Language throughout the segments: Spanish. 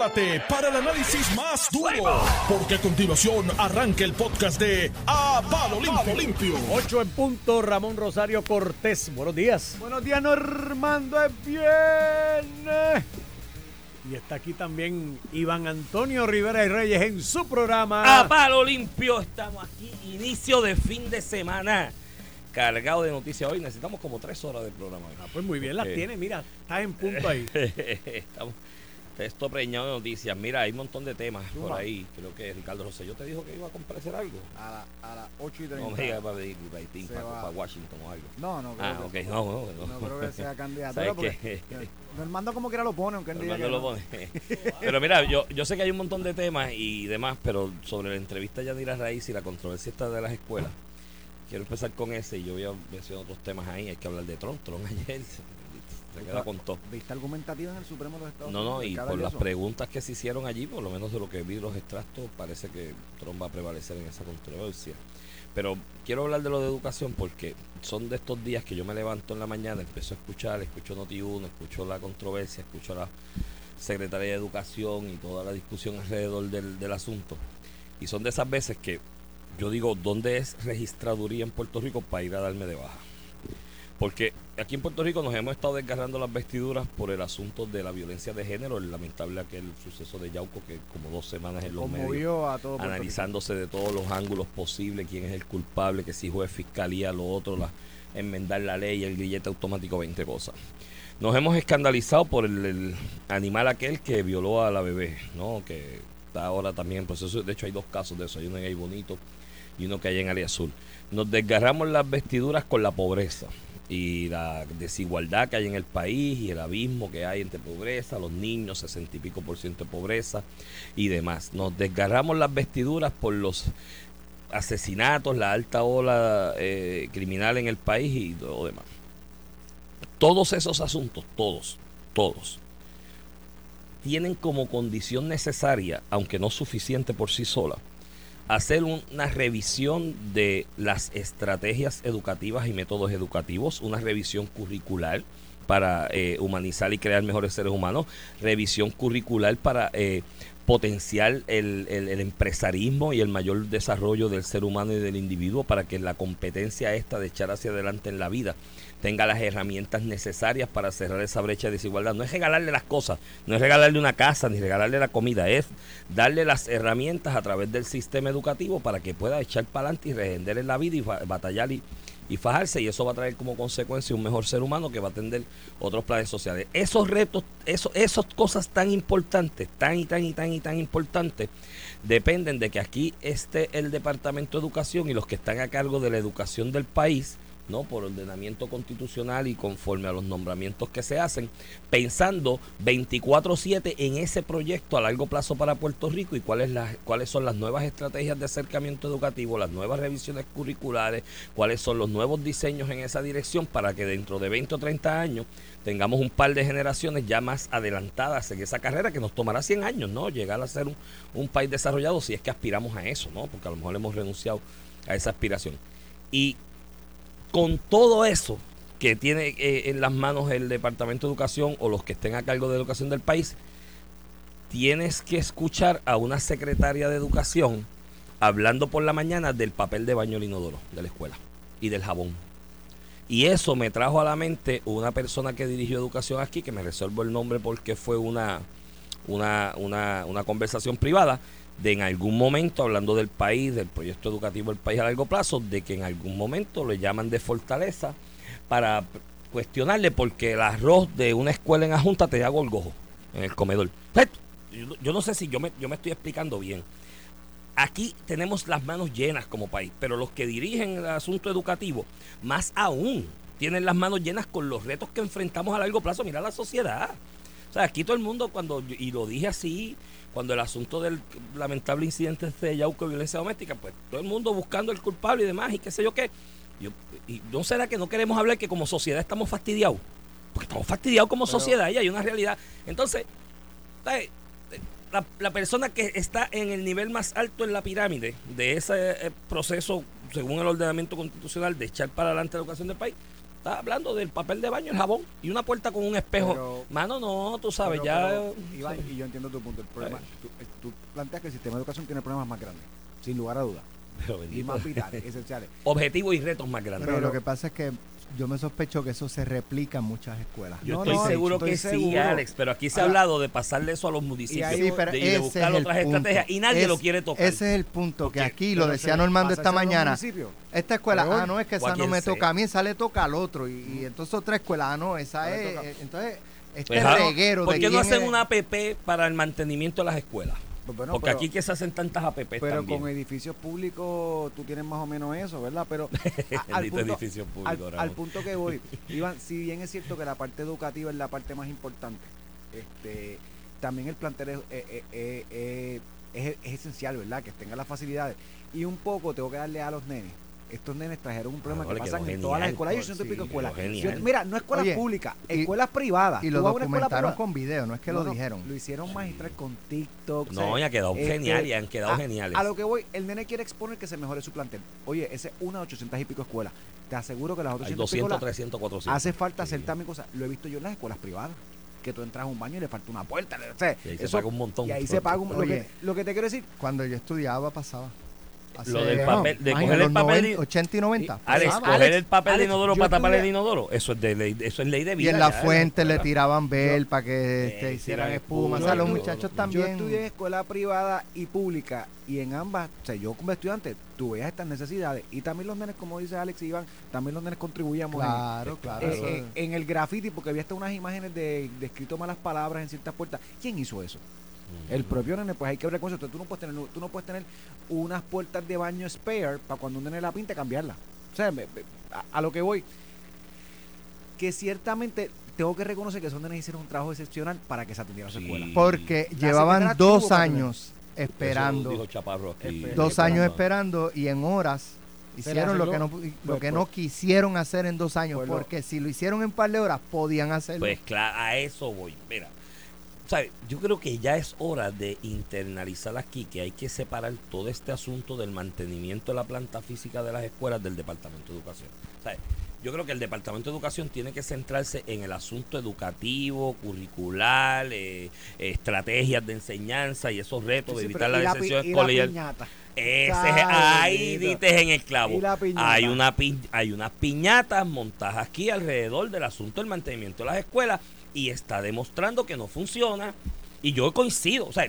prepárate para el análisis más duro, porque a continuación arranca el podcast de A Palo Limpio. Limpio. 8 en punto, Ramón Rosario Cortés. Buenos días. Buenos días, Normando, es viernes. Y está aquí también Iván Antonio Rivera y Reyes en su programa. A palo limpio, estamos aquí, inicio de fin de semana. Cargado de noticias hoy, necesitamos como tres horas de programa. Ah, pues muy bien, las Eh, tiene, mira, estás en punto ahí. Estamos, esto preñado de noticias. Mira, hay un montón de temas por ahí. Creo que Ricardo Rosselló te dijo que iba a comparecer algo. A, la- a las 8 y 30. No me digas para Se para, Washington o algo. No, no creo Ah, que, no, no, no. no creo que sea candidato. ¿Sabes porque qué? Normando como quiera lo pone, aunque él diga que lo pone. Pero mira, yo, yo sé que hay un montón de temas y demás, pero sobre la entrevista de Yanira Raíz y la controversia esta de las escuelas, quiero empezar con ese y yo voy a mencionar otros temas ahí. Hay que hablar de Tron. Tron ayer se, queda con todo. ¿Viste argumentativa en el Supremo de los Estados No, Unidos? no, y Cada por las preguntas que se hicieron allí, por lo menos de lo que vi los extractos, parece que Trump va a prevalecer en esa controversia. Pero quiero hablar de lo de educación porque son de estos días que yo me levanto en la mañana, empiezo a escuchar, escucho Noti1, escucho la controversia, escucho a la secretaria de Educación y toda la discusión alrededor del, del asunto. Y son de esas veces que yo digo, ¿dónde es registraduría en Puerto Rico para ir a darme de baja? Porque aquí en Puerto Rico nos hemos estado desgarrando las vestiduras por el asunto de la violencia de género, el lamentable aquel suceso de Yauco que como dos semanas en los medios a todo analizándose de todos los ángulos posibles, quién es el culpable, que si juez, fiscalía, lo otro, la, enmendar la ley, el grillete automático, 20 cosas. Nos hemos escandalizado por el, el animal aquel que violó a la bebé, ¿no? Que está ahora también en proceso. De hecho, hay dos casos de eso. Hay uno en Ahí Bonito y uno que hay en Área Azul. Nos desgarramos las vestiduras con la pobreza y la desigualdad que hay en el país y el abismo que hay entre pobreza, los niños, 60 y pico por ciento de pobreza y demás. Nos desgarramos las vestiduras por los asesinatos, la alta ola eh, criminal en el país y lo demás. Todos esos asuntos, todos, todos, tienen como condición necesaria, aunque no suficiente por sí sola, hacer un- una revisión de las estrategias educativas y métodos educativos, una revisión curricular para eh, humanizar y crear mejores seres humanos, revisión curricular para eh, potenciar el, el- el empresarismo y el mayor desarrollo del ser humano y del individuo para que la competencia esta de echar hacia adelante en la vida tenga las herramientas necesarias para cerrar esa brecha de desigualdad. No es regalarle las cosas, no es regalarle una casa ni regalarle la comida, es darle las herramientas a través del sistema educativo para que pueda echar para adelante y rehender en la vida y batallar y, y fajarse y eso va a traer como consecuencia un mejor ser humano que va a atender otros planes sociales. Esos retos, eso, esas cosas tan importantes, tan y tan y tan y tan importantes, dependen de que aquí esté el Departamento de Educación y los que están a cargo de la educación del país, ¿no? Por ordenamiento constitucional y conforme a los nombramientos que se hacen, pensando 24/7 en ese proyecto a largo plazo para Puerto Rico y cuáles las cuáles son las nuevas estrategias de acercamiento educativo, las nuevas revisiones curriculares, cuáles son los nuevos diseños en esa dirección para que dentro de 20 o 30 años tengamos un par de generaciones ya más adelantadas en esa carrera que nos tomará 100 años, ¿no? Llegar a ser un, un país desarrollado si es que aspiramos a eso, ¿no? Porque a lo mejor hemos renunciado a esa aspiración. Y con todo eso que tiene eh, en las manos el Departamento de Educación o los que estén a cargo de educación del país, tienes que escuchar a una secretaria de educación hablando por la mañana del papel de baño del inodoro de la escuela y del jabón. Y eso me trajo a la mente una persona que dirigió educación aquí, que me resuelvo el nombre porque fue una, una, una, una conversación privada, de en algún momento, hablando del país, del proyecto educativo del país a largo plazo, de que en algún momento le llaman de fortaleza para cuestionarle porque el arroz de una escuela en Ajunta te da golgojo en el comedor. Yo, yo no sé si yo me, yo me estoy explicando bien. Aquí tenemos las manos llenas como país, pero los que dirigen el asunto educativo, más aún, tienen las manos llenas con los retos que enfrentamos a largo plazo. Mira la sociedad. O sea, aquí todo el mundo, cuando, y lo dije así, cuando el asunto del lamentable incidente de Yauco de violencia doméstica, pues todo el mundo buscando el culpable y demás, y qué sé yo qué. Yo, y no será que no queremos hablar que como sociedad estamos fastidiados. Porque estamos fastidiados como Pero- sociedad y hay una realidad. Entonces, la, la persona que está en el nivel más alto en la pirámide de ese eh, proceso, según el ordenamiento constitucional, de echar para adelante la educación del país, Estás hablando del papel de baño, el jabón y una puerta con un espejo. Pero- Mano, no, tú sabes, Pero- ya. pero, Iván, y yo entiendo tu punto. El problema, tú, eh, tú planteas que el sistema de educación tiene problemas más grandes, sin lugar a dudas, y más vitales, esenciales. Objetivos y retos más grandes. Pero Pero- lo que pasa es que yo me sospecho que eso se replica en muchas escuelas. Yo No, estoy no, seguro estoy que sí. Alex, pero aquí se ha hablado de pasarle eso a los municipios Y ahí- de, y de ese buscar otras punto. estrategias y nadie Es- lo quiere tocar. Ese es el punto, que aquí lo decía Normando esta mañana. Esta escuela, ah, no, es que esa no me sea. toca a mí, esa le toca al otro. Y, y entonces otra escuela, ah, no, esa No es. Entonces, este Pues, ah, reguero ¿Por de qué no hacen es- una APP para el mantenimiento de las escuelas? Pues bueno, Porque pero- aquí que se hacen tantas APP Pero también. con edificios públicos tú tienes más o menos eso, ¿verdad? Pero a- al, punto, público, al punto que voy, Iván, si bien es cierto que la parte educativa es la parte más importante, este, también el plantel es, eh, eh, eh, eh, es- es esencial, ¿verdad? Que tenga las facilidades. Y un poco tengo que darle a los nenes. Estos nenes trajeron un problema Ah, que pasan quedó en todas las escuelas. Yo siento Sí, pico escuelas. quedó mira, no escuelas Oye, públicas, y- escuelas privadas. Y lo documentaron con video, no es que No, lo dijeron. Lo hicieron magistral con TikTok. No, y ha quedado este, genial y han quedado a- geniales. A lo que voy, el nene quiere exponer que se mejore su plantel. Oye, ese es una de 800 y pico escuelas. Te aseguro que las otras Hay 800 y pico 200, las- 300, 400. hace falta hacer Sí. también cosas. Lo he visto yo en las escuelas privadas. Que tú entras a un baño y le falta una puerta. o sea, Y ahí se eso- paga un montón. Y ahí se paga un lo Oye. que, lo que te quiero decir, Cuando yo estudiaba pasaba. Lo del papel- de imagínate, coger el los papel 90, y- 80 y 90. Alex, coger Alex, el papel de Alex, inodoro yo para tapar el inodoro, eso es de ley, eso es ley de Y vida. en la ya, fuente le tiraban bel Yo- para que este, Eh, hicieran espuma. O sea, los yo- muchachos yo también. estudié en escuela privada y pública. Y en ambas, o sea, yo como estudiante, tú veías estas necesidades. Y también los nenes, como dice Alex y Iván, también los nenes contribuíamos en- Claro, claro. en, en- es- en el graffiti, porque había hasta unas imágenes de, de escrito malas palabras en ciertas puertas. ¿Quién hizo eso? El propio nene, pues hay que ver con eso. Entonces, tú no puedes tener, tú no puedes tener unas puertas de baño spare para cuando un nene la pinte cambiarla. O sea, me- me- a, a lo que voy, que ciertamente tengo que reconocer que esos nenes hicieron un trabajo excepcional para que se atendiera su Sí. escuela. Porque La llevaban dos años esperando. dijo Chaparro aquí. Espe- dos esperando. años esperando y en horas hicieron lo que no lo Pues, que pues. no quisieron hacer en dos años Pues lo- porque si lo hicieron en par de horas podían hacerlo Pues claro, a eso voy. Mira, yo creo que ya es hora de internalizar aquí que hay que separar todo este asunto del mantenimiento de la planta física de las escuelas del Departamento de Educación. Yo creo que el Departamento de Educación tiene que centrarse en el asunto educativo, curricular, eh, estrategias de enseñanza y esos retos de Sí, evitar pero- la deserción escolar. Ese ahí dites en el clavo. Hay una pi- hay unas piñatas montadas aquí alrededor del asunto del mantenimiento de las escuelas y está demostrando que no funciona. Y yo coincido, o sea,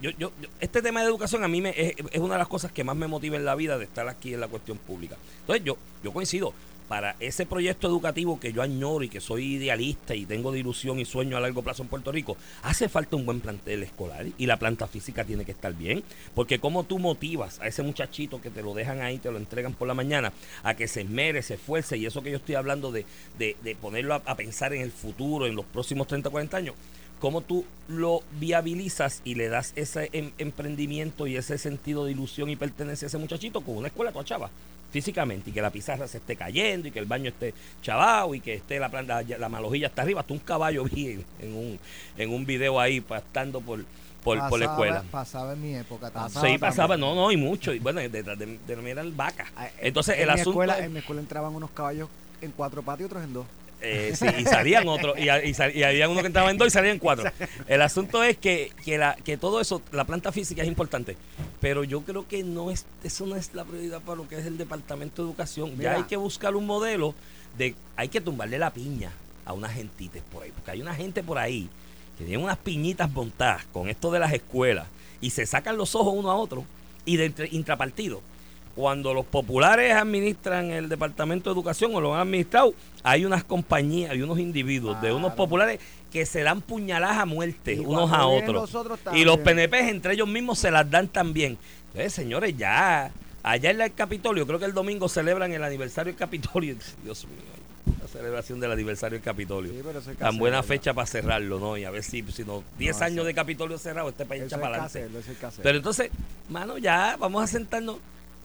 yo, yo- yo- este tema de educación a mí me, es, es una de las cosas que más me motiva en la vida de estar aquí en la cuestión pública. Entonces yo, yo coincido. Para ese proyecto educativo que yo añoro y que soy idealista y tengo de ilusión y sueño a largo plazo en Puerto Rico, hace falta un buen plantel escolar y la planta física tiene que estar bien. Porque como tú motivas a ese muchachito que te lo dejan ahí, te lo entregan por la mañana, a que se esmere, se esfuerce, y eso que yo estoy hablando de, de, de ponerlo a, pensar en el futuro, en los próximos 30, 40 años, cómo tú lo viabilizas y le das ese em- emprendimiento y ese sentido de ilusión y pertenencia a ese muchachito con una escuela toda chava físicamente y que la pizarra se esté cayendo y que el baño esté chavado y que esté la planta la malojilla está arriba hasta un caballo vi en, un en un video ahí pastando por por, por la escuela pasaba en mi época. Pasaba sí pasaba también. no no y mucho y bueno detrás de, de, mí eran vacas Ah, eh, entonces en el mi asunto escuela, es- en mi escuela entraban unos caballos en cuatro patas y otros en dos. Eh, sí, y salían otros, y, y, sal- y había uno que entraba en dos y salían cuatro. El asunto es que, que, la, que todo eso, la planta física es importante, pero yo creo que no es eso no es la prioridad para lo que es el Departamento de Educación. Mira. Ya hay que buscar un modelo de, hay que tumbarle la piña a unas gentites por ahí, porque hay una gente por ahí que tiene unas piñitas montadas con esto de las escuelas y se sacan los ojos uno a otro y de intrapartido. Cuando los populares administran el Departamento de Educación o lo han administrado, hay unas compañías, hay unos individuos de unos populares que se dan puñaladas a muerte Y unos a otros. los y los. PNP entre ellos mismos se las dan también. Entonces, señores, ya, allá en el Capitolio, creo que el domingo celebran el aniversario del Capitolio. Dios mío, la celebración del aniversario del Capitolio. Sí, Tan buena ¿verdad? fecha para cerrarlo, ¿no? Y a ver si, si no, 10 eso- años de Capitolio cerrado, este país echa para adelante. Pero entonces, mano, ya vamos a sentarnos.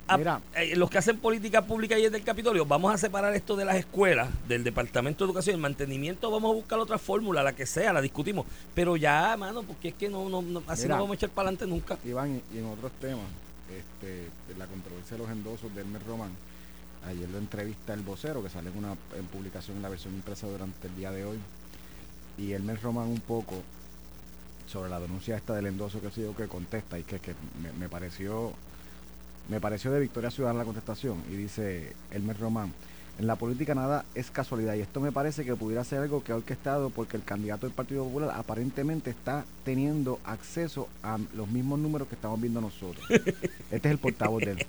A- Mira. eh, los que hacen política pública y es del Capitolio, vamos a separar esto de las escuelas, del Departamento de Educación, el mantenimiento, vamos a buscar otra fórmula, la que sea, la discutimos. Pero ya, mano, porque es que no, no, no- así Mira. no vamos a echar para adelante nunca. Iván, y en otros temas, este, la controversia de los endosos de Hermes Román, ayer lo entrevista el vocero, que sale en una en publicación en la versión impresa durante el día de hoy. Y me Román un poco sobre la denuncia esta del endoso que ha sido que contesta y que, que me, me pareció me pareció de Victoria Ciudadana la contestación y dice Elmer Román en la política nada es casualidad y esto me parece que pudiera ser algo que ha orquestado porque el candidato del Partido Popular aparentemente está teniendo acceso a los mismos números que estamos viendo nosotros. Este es el portavoz de él.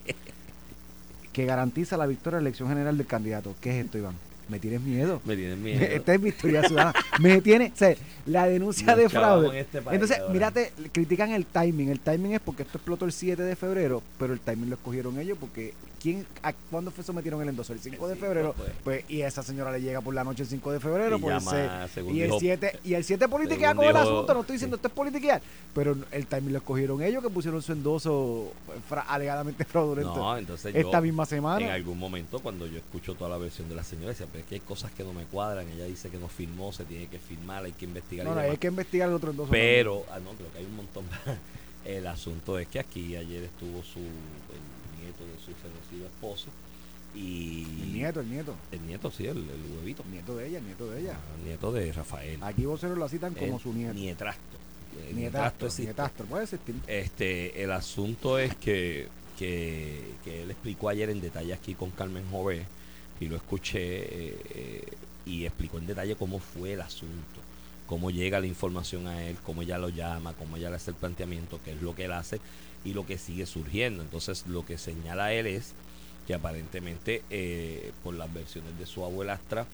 Que garantiza la victoria en la elección general del candidato. ¿Qué es esto, Iván? Me tienes miedo. Me tienes miedo. Esta es Victoria Ciudadana. Me tiene, o sea, la denuncia Nos de fraude. en este país Entonces, ahora. mírate, critican el timing. El timing es porque esto explotó el 7 de febrero, pero el timing lo escogieron ellos porque ¿quién, a, ¿cuándo fue sometieron el endoso? El 5 de cinco, febrero. pues. Pues, y esa señora le llega por la noche el 5 de febrero. Y pues, llama, se- según y, el dijo- 7, y el 7 politiquea con el asunto. No estoy diciendo esto es politiquear. Pero el timing lo escogieron ellos que pusieron su endoso fra- alegadamente fraudulento No, entonces esta yo, misma en semana. algún momento cuando yo escucho toda la versión de la señora, decía, pero es que hay cosas que no me cuadran. Ella dice que no firmó, se tiene que firmar, hay que investigar. No, no, hay que investigar el otro endoso. Pero, ah, no, creo que hay un montón. El asunto es que aquí ayer estuvo su el su fenecido esposo y. El nieto, el nieto. el nieto, sí, el, el huevito, El nieto de ella, el nieto de ella. Ah, el nieto de Rafael. Aquí voceros lo citan como su nieto. Nietrastro. El puede existir. Este, el asunto es que, que, que él explicó ayer en detalle aquí con Carmen Jové y lo escuché eh, eh, y explicó en detalle cómo fue el asunto, cómo llega la información a él, cómo ella lo llama, cómo ella le hace el planteamiento, qué es lo que él hace y lo que sigue surgiendo. Entonces lo que señala él es que aparentemente eh, por las versiones de su abuelastra,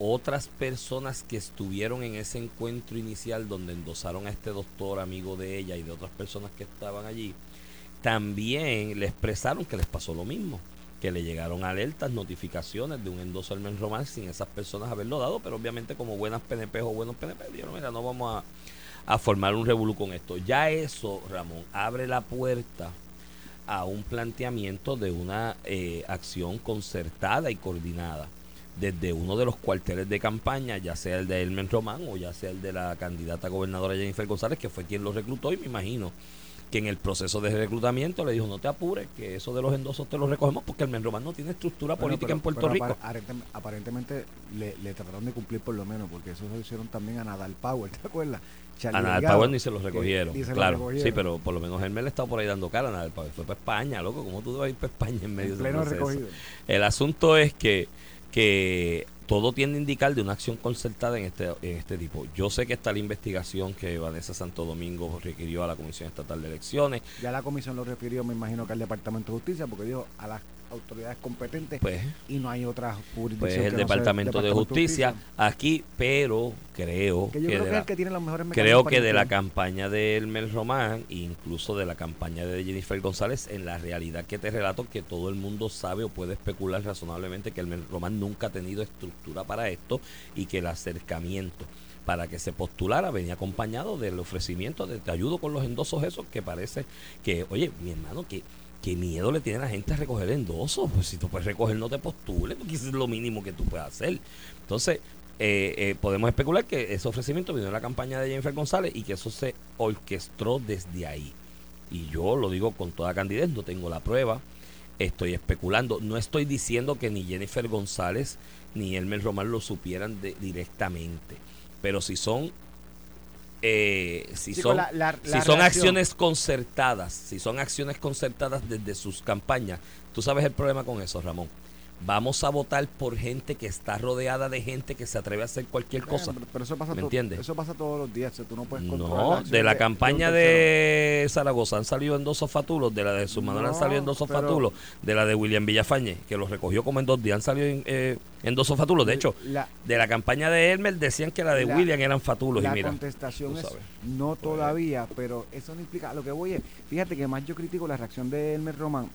otras personas que estuvieron en ese encuentro inicial donde endosaron a este doctor amigo de ella y de otras personas que estaban allí, también le expresaron que les pasó lo mismo, que le llegaron alertas, notificaciones de un endoso men román sin esas personas haberlo dado, pero obviamente como buenas PNP o buenos PNP, dijeron, mira, no vamos a, formar un revolú con esto. Ya eso, Ramón, abre la puerta a un planteamiento de una eh, acción concertada y coordinada desde uno de los cuarteles de campaña, ya sea el de Elmen Román o ya sea el de la candidata gobernadora Jennifer González, que fue quien lo reclutó y me imagino que en el proceso de reclutamiento le dijo no te apures, que eso de los endosos te lo recogemos porque Elmen Román no tiene estructura Bueno, política pero- en Puerto pero Rico. apar- aparentemente, aparentemente le, le trataron de cumplir por lo menos, porque eso se lo hicieron también a Nadal Power, ¿te acuerdas? Charlie A Nadal Delgado, Power ni se los recogieron. ni se los claro, recogieron. sí, pero por lo menos Hermel está por ahí dando cara a Nadal Power. Fue para España, loco. ¿Cómo tú vas a ir para España en medio En de pleno recogido. El asunto es que, que todo tiende a indicar de una acción concertada en este, en este tipo. Yo sé que está la investigación que Vanessa Santo Domingo requirió a la Comisión Estatal de Elecciones. Ya la comisión lo refirió, me imagino que al Departamento de Justicia, porque dijo a las autoridades competentes Pues, y no hay otra jurisdicción. pues que el no Departamento de Justicia aquí, pero creo Que yo que creo de que la- que tiene los mejores Creo que de la campaña de Elmer Román e incluso de la campaña de Jennifer González, en la realidad que te relato que todo el mundo sabe o puede especular razonablemente que Elmer Román nunca ha tenido estructura para esto y que el acercamiento para que se postulara venía acompañado del ofrecimiento de te ayudo con los endosos esos que parece que, oye, mi hermano, que qué miedo le tiene la gente a recoger endosos. Pues si tú puedes recoger, no te postules, porque eso es lo mínimo que tú puedes hacer. Entonces, eh, eh, podemos especular que ese ofrecimiento vino de la campaña de Jennifer González y que eso se orquestó desde ahí. Y yo lo digo con toda candidez, no tengo la prueba, estoy especulando. No estoy diciendo que ni Jennifer González ni Elmer Román lo supieran directamente. Pero si son eh, si Chico, son, la- la- si la son acciones concertadas, si son acciones concertadas desde sus campañas, tú sabes el problema con eso, Ramón. Vamos a votar por gente que está rodeada de gente que se atreve a hacer cualquier Bueno, cosa. pero, eso pasa ¿Me entiendes? Eso pasa todos los días. o sea, tú no puedes controlar No, de la campaña de Zaragoza han salido en dos fatulos, de la de su Manuel han No, salido en dos fatulos, de la de William Villafañe, que los recogió como en dos días, han salido en, eh, en dos fatulos. De hecho, La- de la campaña de Elmer decían que la de La- William eran fatulos. La y mira, contestación es no todavía, pero eso no implica. Lo que voy es, fíjate que más yo critico la reacción de Elmer Román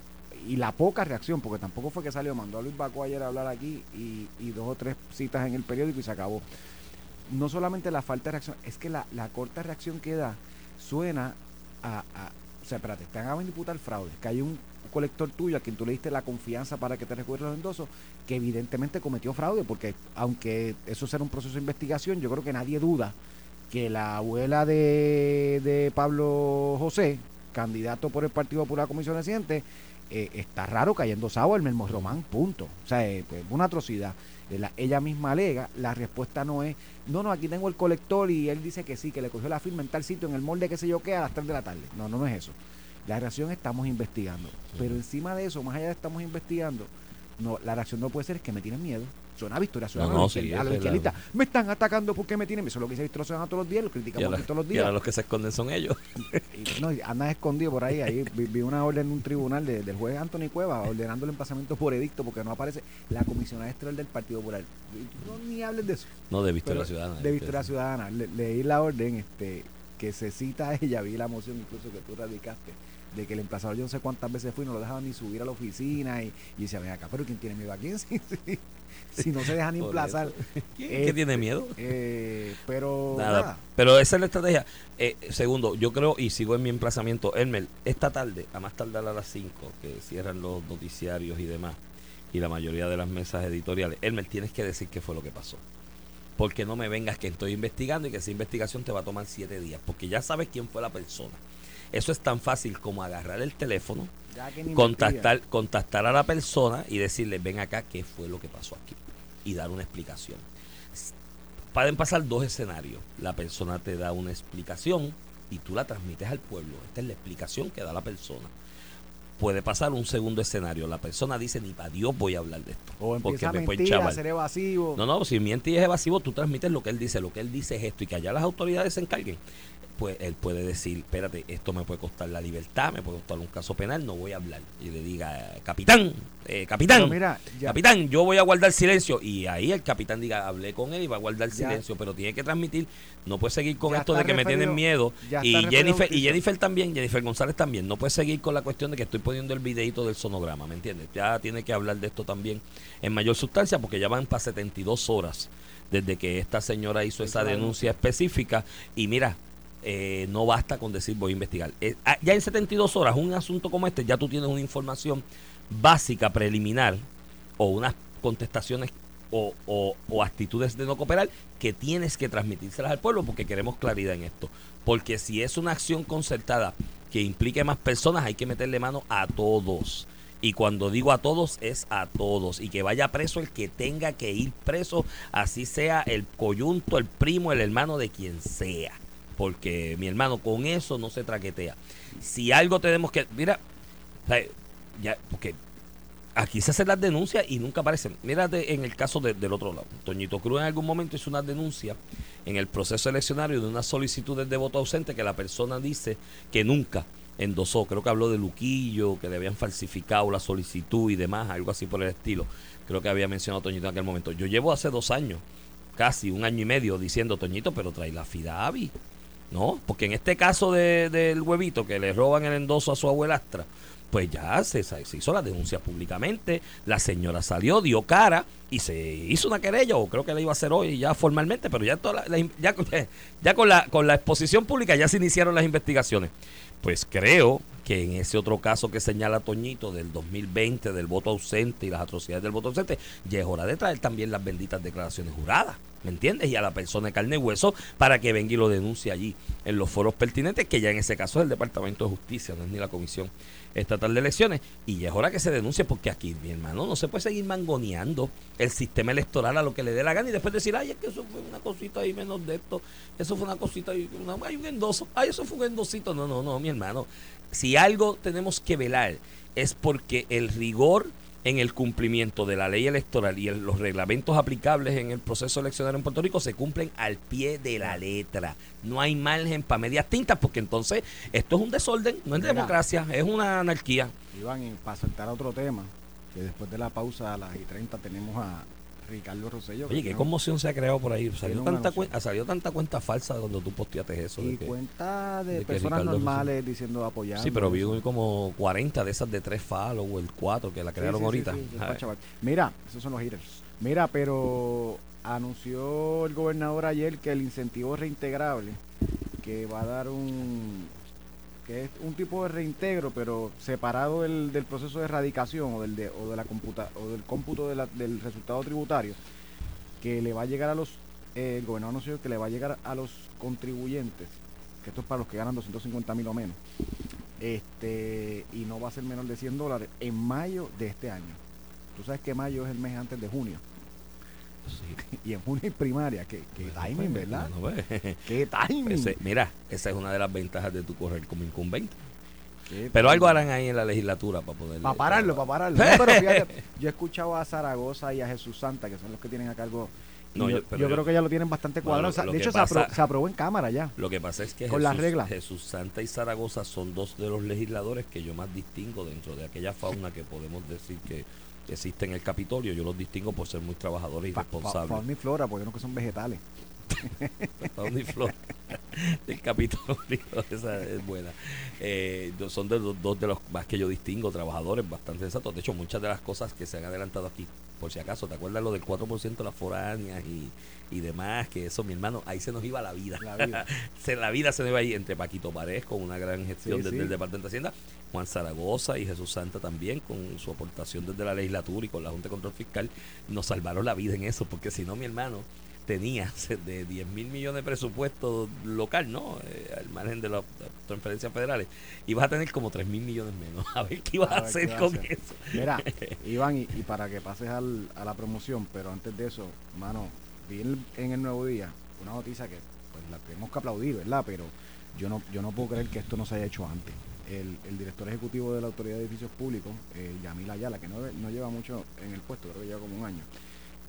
y la poca reacción, porque tampoco fue que salió, mandó a Luis Baco ayer a hablar aquí y, dos o tres citas en el periódico y se acabó. No solamente la falta de reacción, es que la, la corta reacción que da suena a, a- o sea, espérate, te a imputar fraude, que hay un colector tuyo a quien tú le diste la confianza para que te recuerde los endosos, que evidentemente cometió fraude, porque aunque eso será un proceso de investigación, yo creo que nadie duda que la abuela de, de Pablo José, candidato por el Partido Popular a Comisión Reciente, eh, está raro cayendo Sauer, Melmo Román, punto. O sea, eh, pues, una atrocidad. Eh, la- ella misma alega, la respuesta no es, no, no, aquí tengo el colector y él dice que sí, que le cogió la firma en tal sitio, en el molde que sé yo qué, a las 3 de la tarde. No, no, no es eso. La reacción estamos investigando. Pero encima de eso, más allá de estamos investigando, no, la reacción no puede ser es que me tienen miedo. Suena a Victoria Ciudadana. no, los sí, a los es la- izquierdistas. Me están atacando porque me tienen. Eso es lo que dice Victoria Ciudadana todos los días, lo Y criticamos aquí todos los y días. ahora los que se esconden son ellos. Y, no, y anda escondido por ahí. Ahí vi, vi una orden en un tribunal de- del juez Anthony Cueva ordenando el emplazamiento por edicto porque no aparece la comisionada estelar del Partido Popular. No, ni hables de eso. No, de Victoria Pero Ciudadana. De Victoria Ciudadana. Le- leí la orden este que se cita a ella, vi la moción incluso que tú radicaste, de que el emplazador yo no sé cuántas veces fue y no lo dejaban ni subir a la oficina y, y decía, ven acá, pero ¿quién tiene miedo a quién? Si, si- si no se dejan emplazar. ¿Quién Este, que tiene miedo? Eh, pero Nada. nada. Pero esa es la estrategia. Eh, segundo, yo creo, y sigo en mi emplazamiento, Elmer, esta tarde, a más tardar a las 5, que cierran los noticiarios y demás, y la mayoría de las mesas editoriales, Elmer, tienes que decir qué fue lo que pasó. Porque no me vengas que estoy investigando y que esa investigación te va a tomar 7 días, porque ya sabes quién fue la persona. Eso es tan fácil como agarrar el teléfono, contactar, contactar a la persona y decirle, ven acá, qué fue lo que pasó aquí. Y dar una explicación. Pueden pasar dos escenarios. La persona te da una explicación y tú la transmites al pueblo. Esta es la explicación que da la persona. Puede pasar un segundo escenario. La persona dice, ni para Dios voy a hablar de esto. O empieza a me pueden mentir, a chaval". ser evasivo. No, no, si miente y es evasivo, tú transmites lo que él dice. Lo que él dice es esto y que allá las autoridades se encarguen. Pues él puede decir, espérate, esto me puede costar la libertad, me puede costar un caso penal, no voy a hablar. Y le diga, capitán, eh, capitán, Pero mira, ya, capitán, yo voy a guardar silencio. Y ahí el capitán diga, hablé con él y va a guardar Ya. silencio, pero tiene que transmitir, no puede seguir con esto de que me tienen miedo. Y Jennifer, y. Jennifer también, Jennifer González también, no puede seguir con la cuestión de que estoy poniendo el videito del sonograma, ¿me entiendes? Ya tiene que hablar de esto también en mayor sustancia porque ya van para 72 horas desde que esta señora hizo esa la denuncia específica y mira, eh, no basta con decir voy a investigar. Eh, ah, ya en 72 horas, un asunto como este, ya tú tienes una información básica, preliminar, o unas contestaciones o, o- o actitudes de no cooperar que tienes que transmitírselas al pueblo porque queremos claridad en esto. Porque si es una acción concertada que implique más personas, hay que meterle mano a todos. Y cuando digo a todos, es a todos. Y que vaya preso el que tenga que ir preso, así sea el coyunto, el primo, el hermano de quien sea. Porque mi hermano, con eso no se traquetea. Si algo tenemos que. Mira, ya, porque aquí se hacen las denuncias y nunca aparecen. Mírate en el caso de- del otro lado. Toñito Cruz en algún momento hizo una denuncia en el proceso eleccionario de unas solicitudes de voto ausente que la persona dice que nunca endosó. Creo que habló de Luquillo, que le habían falsificado la solicitud y demás, algo así por el estilo. Creo que había mencionado Toñito en aquel momento. Yo llevo hace dos años, casi un año y medio, diciendo, Toñito, pero trae la FIDAVI. ¿No? Porque en este caso de- del huevito que le roban el endoso a su abuelastra, pues ya se, hizo la denuncia públicamente, la señora salió, dio cara y se hizo una querella, o creo que la iba a hacer hoy ya formalmente, pero ya, toda la- ya con, la, con la exposición pública ya se iniciaron las investigaciones. Pues creo que en ese otro caso que señala Toñito del 2020, del voto ausente y las atrocidades del voto ausente, ya es hora de traer también las benditas declaraciones juradas, ¿me entiendes? Y a la persona de carne y hueso para que venga y lo denuncie allí en los foros pertinentes, que ya en ese caso es el Departamento de Justicia, no es ni la Comisión Estatal de Elecciones. Y ya es hora que se denuncie, porque aquí, mi hermano, no se puede seguir mangoneando el sistema electoral a lo que le dé la gana y después decir, ay, es que eso fue una cosita ahí menos de esto, eso fue una cosita ahí, una, hay un endoso, ay, eso fue un endosito. No, no, no, mi hermano. Si algo tenemos que velar es porque el rigor en el cumplimiento de la ley electoral y los reglamentos aplicables en el proceso eleccionario en Puerto Rico se cumplen al pie de la letra. No hay margen para medias tintas porque entonces esto es un desorden, no es Mira. democracia, es una anarquía. Iván, y para saltar a otro tema, que después de la pausa a las y 30 tenemos a Ricardo Rosselló. Oye, qué un- conmoción se ha creado por ahí. Salió tanta, anuncio. cuen- salió tanta cuenta falsa cuando tú posteaste eso. de Y que- cuenta de, de personas normales diciendo apoyando. sí, pero vi como 40 de esas de tres followers, cuatro que la crearon sí, sí, ahorita. sí. Mira, esos son los hitters. Mira, pero anunció el gobernador ayer que el incentivo reintegrable, que va a dar un que es un tipo de reintegro, pero separado del, del proceso de erradicación o del de, o de la computa, o del cómputo la- del resultado tributario, que le va a llegar a los eh, que le va a llegar a los contribuyentes, que esto es para los que ganan 250 mil o menos, este y no va a ser menor de 100 dólares en mayo de este año. Tú sabes que mayo es el mes antes de junio. Sí. Y en hay primaria. Qué, qué timing, ¿verdad? No, pues, Qué timing. ese- mira, esa es una de las ventajas de tu correr como incumbente. Qué Pero algo harán ahí en la legislatura para poder. Para pararlo, para pararlo. No, pero fíjate, yo he escuchado a Zaragoza y a Jesús Santa, que son los que tienen a cargo. No, yo, creo que ya lo tienen bastante cuadrado. de hecho, se, aprobó, se aprobó en cámara ya. Lo que pasa es que Con Jesús, las reglas. Jesús Santa y Zaragoza son dos de los legisladores que yo más distingo dentro de aquella fauna que podemos decir que existe en el Capitolio. Yo los distingo por ser muy trabajadores y Pa- pa- responsables. fauna y flora, porque no que son vegetales. Fauna y flora del Capitolio, esa es buena. Eh, son de los dos de los más que yo distingo, trabajadores bastante exactos. De hecho, muchas de las cosas que se han adelantado aquí, por si acaso, ¿te acuerdas lo del 4% de las foráneas y, y demás? Que eso, mi hermano, ahí se nos iba la vida. La vida. se, la vida se nos iba ahí entre Paquito Pared con una gran gestión Sí, desde sí. el Departamento de Hacienda, Juan Zaragoza y Jesús Santa también con su aportación desde la legislatura y con la Junta de Control Fiscal, nos salvaron la vida en eso, porque si no, mi hermano tenía de 10 mil millones de presupuesto local, ¿no? Eh, al margen de las transferencias federales, ibas a tener como 3 mil millones menos. A ver qué ibas A hacer a con hacer. eso. Mira, Iván, y, y para que pases al- a la promoción, pero antes de eso, mano, vi en el, en el Nuevo Día una noticia que pues la tenemos que aplaudir, ¿verdad? Pero yo no, yo no puedo creer que esto no se haya hecho antes. El, el director ejecutivo de la Autoridad de Edificios Públicos, eh, Yamil Ayala, que no, no lleva mucho en el puesto, creo que lleva como un año,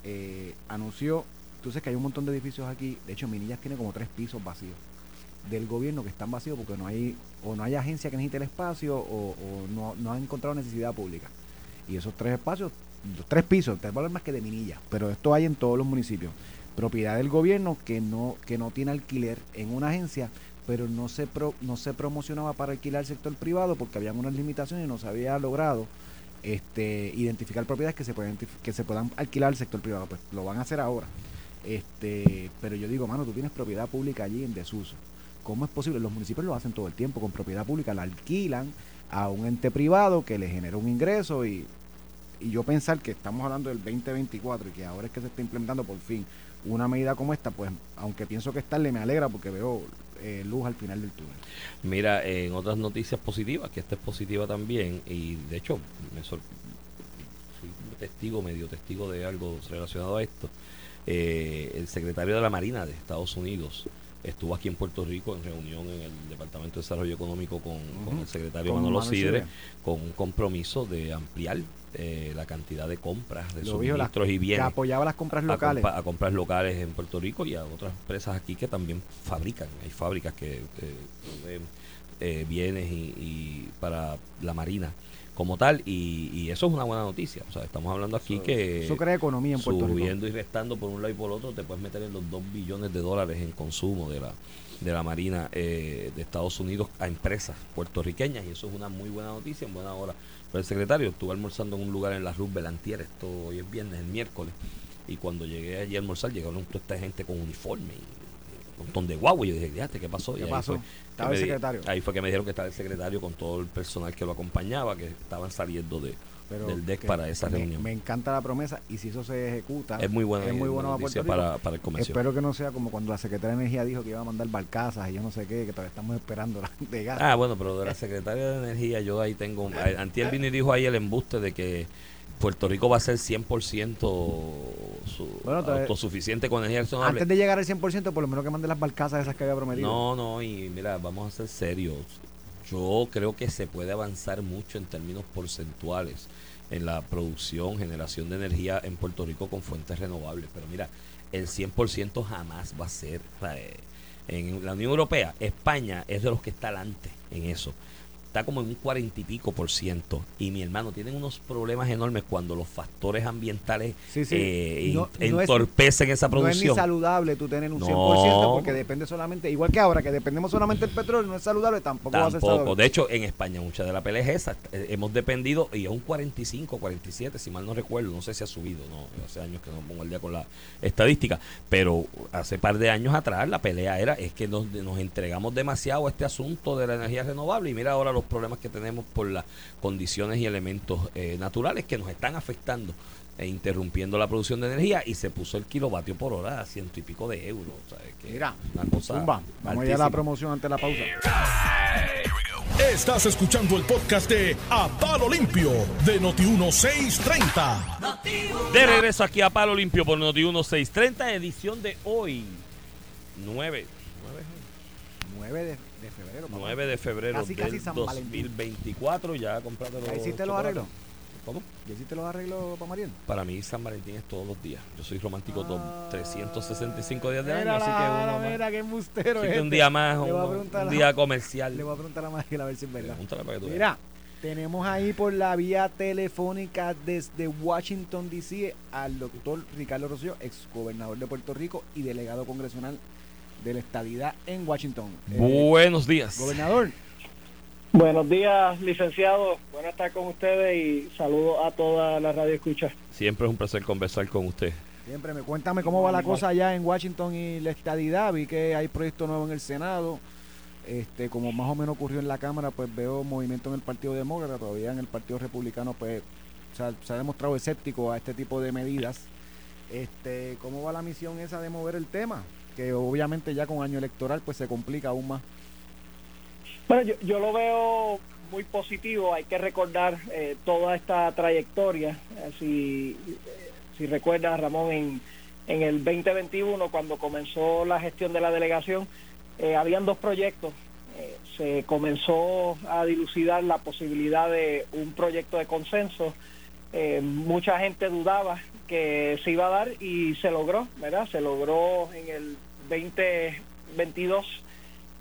eh, anunció, tú sabes que hay un montón de edificios aquí, de hecho Minillas tiene como tres pisos vacíos del gobierno que están vacíos porque no hay o no hay agencia que necesite el espacio o, no, no han encontrado necesidad pública. Y esos tres espacios, los tres pisos, te hablar más que de Minilla, pero esto hay en todos los municipios. Propiedad del gobierno que no, que no tiene alquiler en una agencia, pero no se, pro- no se promocionaba para alquilar al sector privado porque habían unas limitaciones y no se había logrado este, identificar propiedades que se, pueden, que se puedan alquilar al sector privado. Pues lo van a hacer ahora. Este, pero yo digo, mano, tú tienes propiedad pública allí en desuso. ¿Cómo es posible? Los municipios lo hacen todo el tiempo con propiedad pública, la alquilan a un ente privado que le genera un ingreso y, y yo pensar que estamos hablando del 2024 y que ahora es que se está implementando por fin una medida como esta, pues aunque pienso que es tarde, me alegra porque veo eh, luz al final del túnel. Mira, en otras noticias positivas, que esta es positiva también, y de hecho, me sor- testigo, medio testigo de algo relacionado a esto. Eh, el secretario de la Marina de Estados Unidos estuvo aquí en Puerto Rico en reunión en el Departamento de Desarrollo Económico con, el secretario Con Manolo Sidre, con un compromiso de ampliar eh, la cantidad de compras de Lo dijo, suministros y que bienes apoyaba las compras locales. a compras locales en Puerto Rico y a otras empresas aquí que también fabrican. Hay fábricas que eh, proveen, eh, bienes y, y para la marina como tal y, y eso es una buena noticia. O sea, estamos hablando aquí Eso- que Eso crea economía en Puerto Rico. subiendo y restando por un lado y por otro te puedes meter en los 2 billones de dólares en consumo de la de la Marina eh, de Estados Unidos a empresas puertorriqueñas y eso es una muy buena noticia en buena hora. Pero el secretario estuvo almorzando en un lugar en la Roosevelt antier, esto hoy es viernes, el miércoles, y cuando llegué allí a almorzar llegaron toda esta gente con uniforme y un montón de guagua yo dije, "Fíjate, ¿qué pasó? ¿Qué y ahí pasó? fue Estaba el di- secretario. Ahí fue que me dijeron que estaba el secretario con todo el personal que lo acompañaba, que estaban saliendo de, Pero del DEC para esa me- reunión. Me encanta la promesa y si eso se ejecuta, es muy buena, es muy bueno para noticia para, para el comercio. Espero que no sea como cuando la Secretaría de Energía dijo que iba a mandar barcazas y yo no sé qué, que todavía estamos esperando la de gas. Ah, bueno, pero de la Secretaria de Energía yo ahí tengo... un- a- Antier vino y dijo ahí el embuste de que Puerto Rico va a ser 100% su, Bueno, autosuficiente con energía renovable. Antes de llegar al 100%, por lo menos que mande las barcazas esas que había prometido. No, no, y mira, vamos a ser serios. Yo creo que se puede avanzar mucho en términos porcentuales en la producción, generación de energía en Puerto Rico con fuentes renovables. Pero mira, el 100% jamás va a ser. o sea, eh, En la Unión Europea, España es de los que está adelante en eso. Está como en un cuarenta y pico por ciento. Y mi hermano, tienen unos problemas enormes cuando los factores ambientales Sí, sí. eh, No- es- entorpecen esa No es producción. ni saludable tú tener un No. 100% porque depende solamente, igual que ahora que dependemos solamente del petróleo, no es saludable, tampoco, va a ser Tampoco. saludable. De hecho, en España mucha de la pelea es esa. Eh, Hemos dependido, y es un 45, 47, si mal no recuerdo, no sé si ha subido, no, hace años que no pongo al día con la estadística, pero hace par de años atrás la pelea era, es que nos, nos entregamos demasiado a este asunto de la energía renovable y mira ahora los problemas que tenemos por las condiciones y elementos eh, naturales que nos están afectando e interrumpiendo la producción de energía y se puso el kilovatio por hora a ciento y pico de euros. o sea, es que Mira, una cosa Zumba, vamos a ir a la promoción ante la pausa. Estás escuchando el podcast de A Palo Limpio de Noti1630. De regreso aquí a Palo Limpio por Noti 1630, edición de hoy, 9, 9 de, de febrero. papá. 9 de febrero Casi, casi del Valentín. 2024. Ya compraste los ¿Ya hiciste los arreglos? ¿Cómo? ¿Ya hiciste los arreglos para Mariel? Para mí San Valentín es todos los días. Yo soy romántico Ah. 365 días del año, así que uno mira qué embustero Así es que un este. día más, un, un día comercial. Le voy a preguntar a Mariel a ver si es verdad. Pregúntale para que tú veas. Mira, tenemos ahí por la vía telefónica desde Washington, D.C. al doctor Ricardo Rosselló, ex gobernador de Puerto Rico y delegado congresional de la estadidad en Washington. Eh, Buenos días. gobernador, Buenos días, licenciado. Buenas estar con ustedes y saludos a toda la radio escucha. Siempre es un placer conversar con usted. siempre me cuéntame cómo va la cosa allá en Washington y la estadidad. Vi que hay proyecto nuevo en el Senado. Este, como más o menos ocurrió en la Cámara, pues veo movimiento en el Partido Demócrata, todavía en el Partido Republicano, pues se ha, se ha demostrado escéptico a este tipo de medidas. Este, ¿cómo va la misión esa de mover el tema? Que obviamente ya con año electoral pues se complica aún más. Bueno, yo, yo lo veo muy positivo. Hay que recordar eh, toda esta trayectoria. Eh, si, eh, si recuerdas, Ramón, en, en el 2021, cuando comenzó la gestión de la delegación, eh, habían dos proyectos. Se comenzó a dilucidar la posibilidad de un proyecto de consenso. Mucha gente dudaba que se iba a dar y se logró, ¿verdad? Se logró en el 2022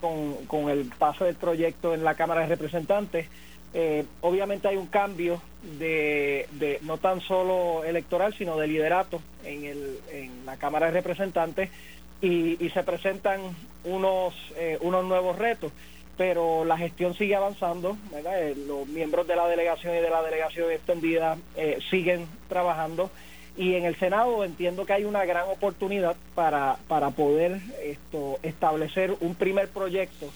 con, con el paso del proyecto en la Cámara de Representantes. Eh, obviamente hay un cambio de, de no tan solo electoral, sino de liderato en, el, en la Cámara de Representantes y, y se presentan unos, eh, unos nuevos retos, pero la gestión sigue avanzando, ¿verdad? Eh, los miembros de la delegación y de la delegación extendida eh, siguen trabajando y en el Senado entiendo que hay una gran oportunidad para, para poder esto establecer un primer proyecto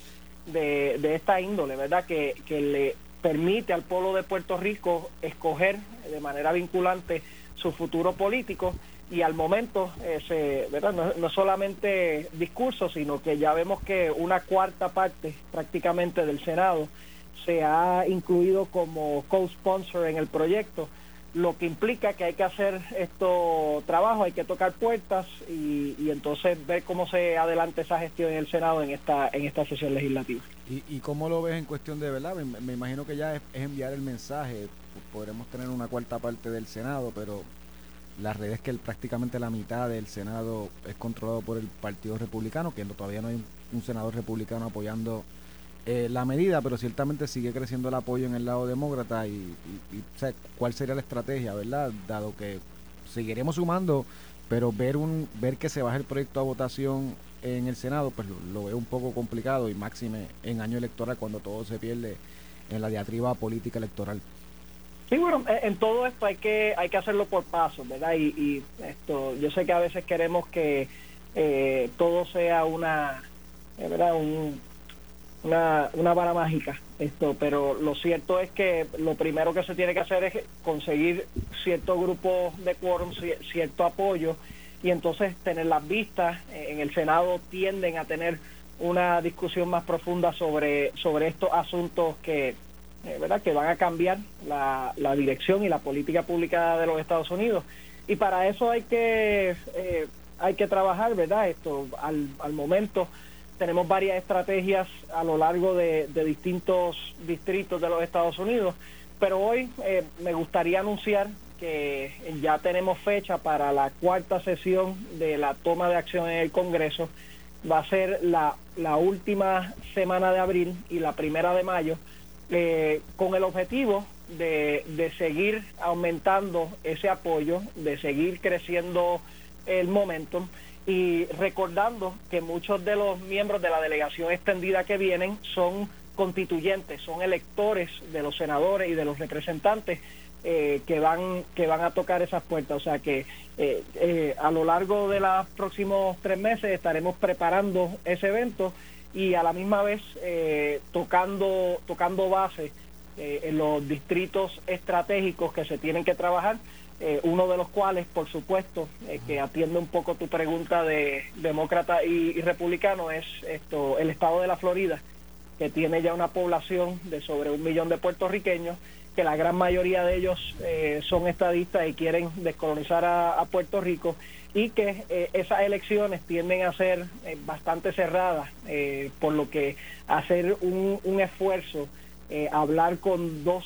de, de esta índole, ¿verdad? Que, que le permite al pueblo de Puerto Rico escoger de manera vinculante su futuro político y al momento eh, se, ¿verdad? No, no solamente discurso, sino que ya vemos que una cuarta parte prácticamente del Senado se ha incluido como co-sponsor en el proyecto lo que implica que hay que hacer esto trabajo, hay que tocar puertas y, entonces ver cómo se adelanta esa gestión en el Senado en esta en esta sesión legislativa. ¿Y, y cómo lo ves en cuestión de verdad? Me, imagino que ya es, enviar el mensaje. Podremos tener una cuarta parte del Senado, pero la realidad es que el- prácticamente la mitad del Senado es controlado por el Partido Republicano, que todavía no hay un senador republicano apoyando eh, la medida, pero ciertamente sigue creciendo el apoyo en el lado demócrata y, cuál sería la estrategia, ¿verdad? Dado que seguiremos sumando, pero ver un ver que se baje el proyecto a votación en el Senado, pues lo, lo un poco complicado y máxime en año electoral cuando todo se pierde en la diatriba política electoral. Sí, bueno, en, todo esto hay que hay que hacerlo por pasos, ¿verdad? Y, y esto, yo sé que a veces queremos que eh, todo sea una, ¿verdad? Un, una, una vara mágica, esto, pero lo cierto es que lo primero que se tiene que hacer es conseguir cierto grupo de quórum, ci- cierto apoyo y entonces tener las vistas. Eh, En el Senado tienden a tener una discusión más profunda sobre, sobre estos asuntos que, eh, ¿verdad? que van a cambiar la, la dirección y la política pública de los Estados Unidos. Y para eso hay que, eh, hay que trabajar, ¿verdad? Esto, al, al momento tenemos varias estrategias a lo largo de, distintos distritos de los Estados Unidos, pero hoy eh, me gustaría anunciar que ya tenemos fecha para la cuarta sesión de la toma de acción en el Congreso. Va a ser la, la última semana de abril y la primera de mayo, eh, con el objetivo de, de seguir aumentando ese apoyo, de seguir creciendo el momentum y recordando que muchos de los miembros de la delegación extendida que vienen son constituyentes, son electores de los senadores y de los representantes eh, que van que van a tocar esas puertas. O sea que eh, eh, a lo largo de los próximos tres meses estaremos preparando ese evento y a la misma vez tocando tocando base en los distritos estratégicos que se tienen que trabajar eh, uno de los cuales, por supuesto, eh, que atiende un poco tu pregunta de demócrata y, republicano, es esto el estado de la Florida, que tiene ya una población de sobre un millón de puertorriqueños, que la gran mayoría de ellos eh, son estadistas y quieren descolonizar a, a Puerto Rico y que eh, esas elecciones tienden a ser eh, bastante cerradas, por lo que hacer un, un esfuerzo, hablar con dos,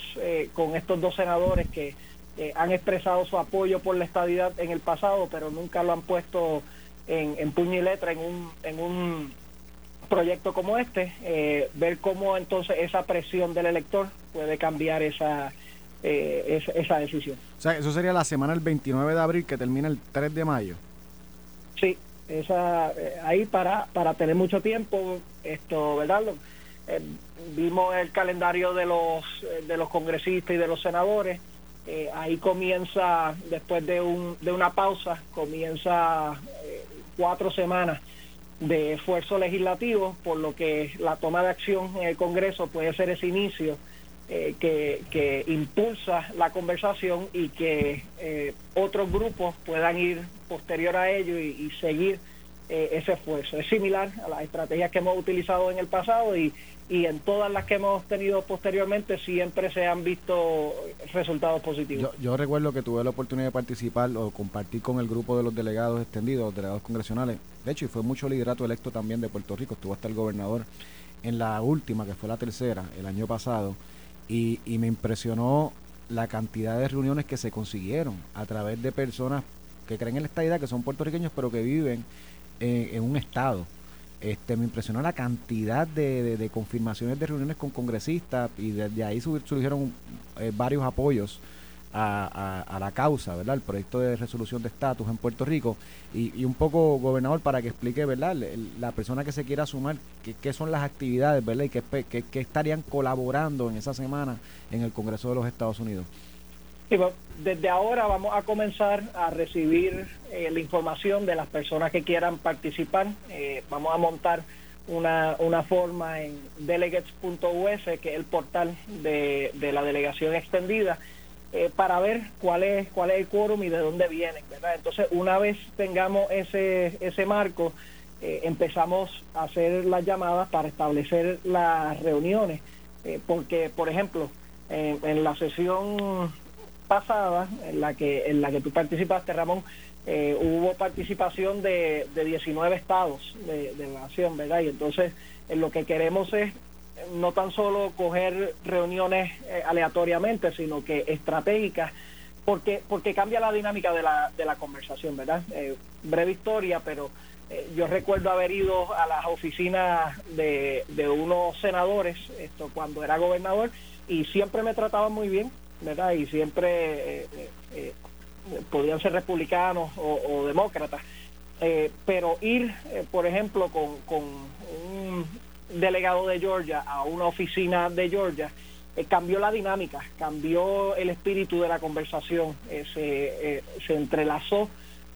con estos dos senadores que eh, han expresado su apoyo por la estadidad en el pasado, pero nunca lo han puesto en, en puño y letra en un, en un proyecto como este, eh, ver cómo entonces esa presión del elector puede cambiar esa, eh, esa, esa decisión. O sea, eso sería la semana del 29 de abril que termina el 3 de mayo. Sí, esa eh, ahí para para tener mucho tiempo esto, ¿verdad? Lo- eh, vimos el calendario de los de los congresistas y de los senadores. Eh, ahí comienza después de un de una pausa comienza eh, cuatro semanas de esfuerzo legislativo, por lo que la toma de acción en el Congreso puede ser ese inicio eh, que, que impulsa la conversación y que eh, otros grupos puedan ir posterior a ello y, y seguir eh, ese esfuerzo. Es similar a las estrategias que hemos utilizado en el pasado y, y en todas las que hemos tenido posteriormente siempre se han visto resultados positivos. Yo, recuerdo que tuve la oportunidad de participar o compartir con el grupo de los delegados extendidos, los delegados congresionales. De hecho, y fue mucho liderato electo también de Puerto Rico. Estuvo hasta el gobernador en la última, que fue la tercera, el año pasado. Y, y me impresionó la cantidad de reuniones que se consiguieron a través de personas que creen en la estadidad, que son puertorriqueños, pero que viven en, un estado. Este, me impresionó la cantidad de, de- confirmaciones de reuniones con congresistas y desde ahí sur- surgieron eh, varios apoyos a, a- la causa, ¿verdad? El proyecto de resolución de estatus en Puerto Rico y, y un poco, gobernador, para que explique, ¿verdad? La persona que se quiera sumar, qué, son las actividades, ¿verdad? Y qué estarían colaborando en esa semana en el Congreso de los Estados Unidos. Bueno, desde ahora vamos a comenzar a recibir eh, la información de las personas que quieran participar. Eh, vamos a montar una, una forma en delegates.us, que es el portal de, de la delegación extendida, eh, para ver cuál es, cuál es el quórum y de dónde vienen. ¿verdad? Entonces, una vez tengamos ese, ese marco, empezamos a hacer las llamadas para establecer las reuniones. Porque, por ejemplo, en la sesión pasada en la que en la que tú participaste Ramón eh, hubo participación de, de 19 estados de, de la nación verdad y entonces eh, lo que queremos es no tan solo coger reuniones eh, aleatoriamente sino que estratégicas porque porque cambia la dinámica de la, de la conversación verdad Eh, breve historia pero eh, yo recuerdo haber ido a las oficinas de, de unos senadores esto cuando era gobernador y siempre me trataban muy bien ¿verdad? Y siempre eh, eh, eh, podían ser republicanos o, o demócratas. Pero ir, por ejemplo, con, con un delegado de Georgia a una oficina de Georgia, cambió la dinámica, cambió el espíritu de la conversación, se, se entrelazó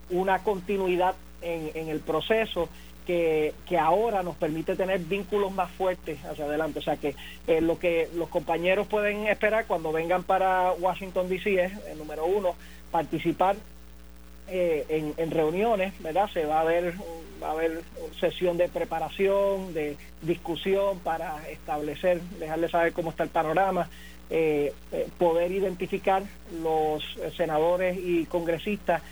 una continuidad en, en el proceso que, que ahora nos permite tener vínculos más fuertes hacia adelante. O sea que eh, lo que los compañeros pueden esperar cuando vengan para Washington DC es, eh, número uno, participar eh, en, en reuniones, ¿verdad? Se va a ver va a haber sesión de preparación, de discusión para establecer, dejarles saber cómo está el panorama, eh, eh, poder identificar los senadores y congresistas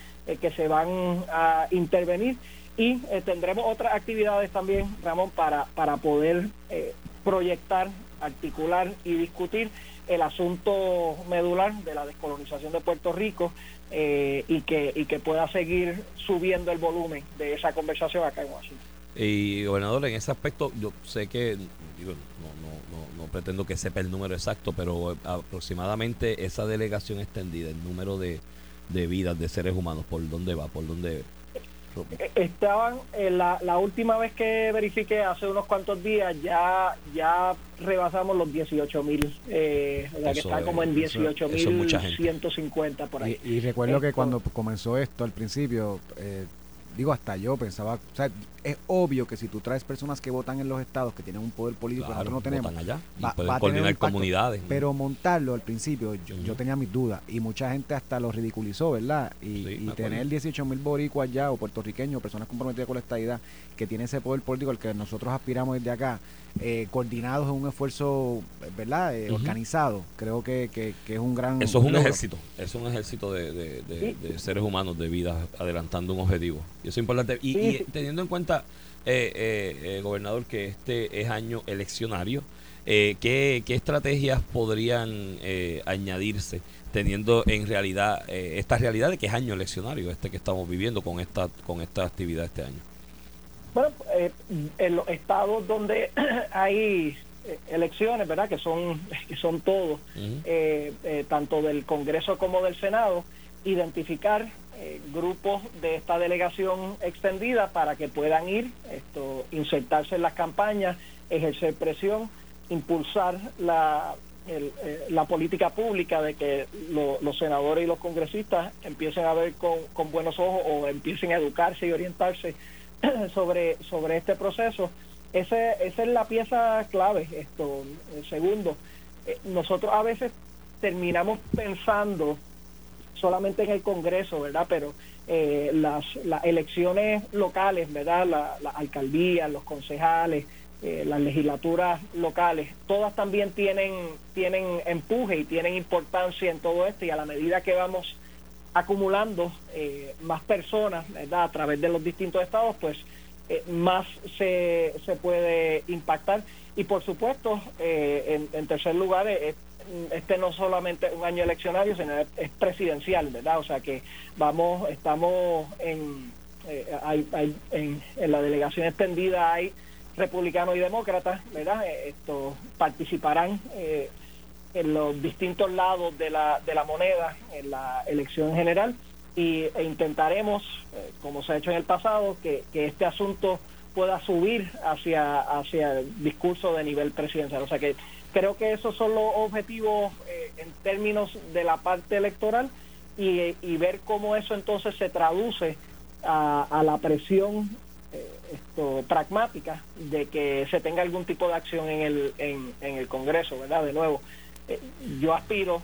que se van a intervenir y eh, tendremos otras actividades también, Ramón, para, para poder eh, proyectar, articular y discutir el asunto medular de la descolonización de Puerto Rico eh, y, que, y que pueda seguir subiendo el volumen de esa conversación acá en Washington. Y gobernador, en ese aspecto, yo sé que, digo, no, no, no, no pretendo que sepa el número exacto, pero aproximadamente esa delegación extendida, el número de, de vidas de seres humanos, ¿por dónde va? ¿Por dónde? Estaban, eh, la, la última vez que verifiqué, hace unos cuantos días, ya ya rebasamos los 18 mil, eh, o sea que está es- como en eso- 18 eso es mil mucha gente. 150 por ahí. Y, y recuerdo que cuando comenzó esto al principio, eh, digo, hasta yo pensaba, o sea, es obvio que si tú traes personas que votan en los estados, que tienen un poder político que nosotros no tenemos, allá va- a tener coordinar impacto. comunidades. Pero montarlo al principio, yo, yo tenía mis dudas y mucha gente hasta lo ridiculizó, ¿verdad? Y, Sí, y tener 18 mil boricuas allá o puertorriqueños, personas comprometidas con la estadidad, que tiene ese poder político al que nosotros aspiramos desde acá, eh, coordinados en un esfuerzo, ¿verdad? Eh. Organizado. Creo que, que- que es un gran. Eso es un logro. ejército, es un ejército de, de- de- de seres humanos, de vida, adelantando un objetivo. Y eso es importante. Y, Sí, y teniendo en cuenta, eh, eh, eh, gobernador, que este es año eleccionario, eh, ¿qué, qué estrategias podrían eh, añadirse teniendo en realidad eh, esta realidad de que es año eleccionario, este que estamos viviendo con esta, con esta actividad este año? Bueno, eh, en los estados donde hay eh, elecciones, ¿verdad? Que son, que son todos, eh, eh, tanto del Congreso como del Senado, identificar eh, grupos de esta delegación extendida para que puedan ir, esto, insertarse en las campañas, ejercer presión, impulsar la, el, eh, la política pública de que lo- los senadores y los congresistas empiecen a ver con, con buenos ojos o empiecen a educarse y orientarse sobre, sobre este proceso. Ese, esa es la pieza clave. Esto, segundo, eh, nosotros a veces terminamos pensando solamente en el Congreso, ¿verdad? Pero eh, las, las elecciones locales, ¿verdad? La, la alcaldía, los concejales, eh, las legislaturas locales, todas también tienen, tienen empuje y tienen importancia en todo esto y a la medida que vamos acumulando eh, más personas, ¿verdad? A través de los distintos estados, pues eh, más se, se puede impactar. Y por supuesto, eh, en, en tercer lugar, eh, este no solamente un año eleccionario, sino es, es presidencial, ¿verdad? O sea que vamos, estamos en, eh, hay, hay- en, en la delegación extendida hay republicanos y demócratas, ¿verdad? Eh, Esto participarán eh, en los distintos lados de la, de la moneda en la elección general y, e intentaremos, eh, como se ha hecho en el pasado, que, que este asunto pueda subir hacia, hacia el discurso de nivel presidencial. O sea que creo que esos son los objetivos eh, en términos de la parte electoral y, y ver cómo eso entonces se traduce a, a la presión eh, esto, pragmática de que se tenga algún tipo de acción en el, en, en el Congreso, ¿verdad? De nuevo, eh, yo aspiro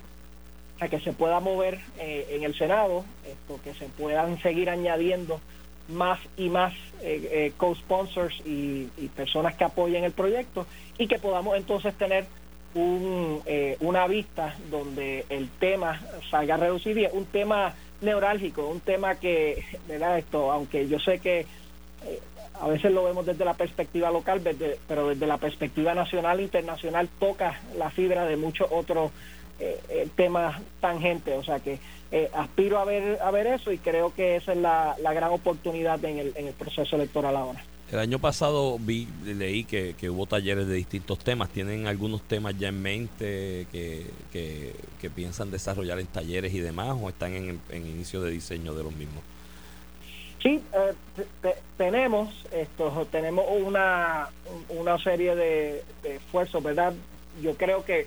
a que se pueda mover eh, en el Senado, esto, que se puedan seguir añadiendo más y más eh, eh, co-sponsors y, y personas que apoyen el proyecto y que podamos entonces tener un, eh, una vista donde el tema salga y es un tema neurálgico, un tema que, ¿verdad? Esto, aunque yo sé que eh, a veces lo vemos desde la perspectiva local, pero desde la perspectiva nacional e internacional toca la fibra de muchos otros eh, eh, temas tangentes. O sea que eh, aspiro a ver a ver eso y creo que esa es la, la gran oportunidad en el, en el proceso electoral ahora. El año pasado vi, leí que, que hubo talleres de distintos temas. ¿Tienen algunos temas ya en mente que, que, que piensan desarrollar en talleres y demás o están en, en inicio de diseño de los mismos? Sí, eh, te- te- tenemos esto, tenemos una, una serie de, esfuerzos, ¿verdad? Yo creo que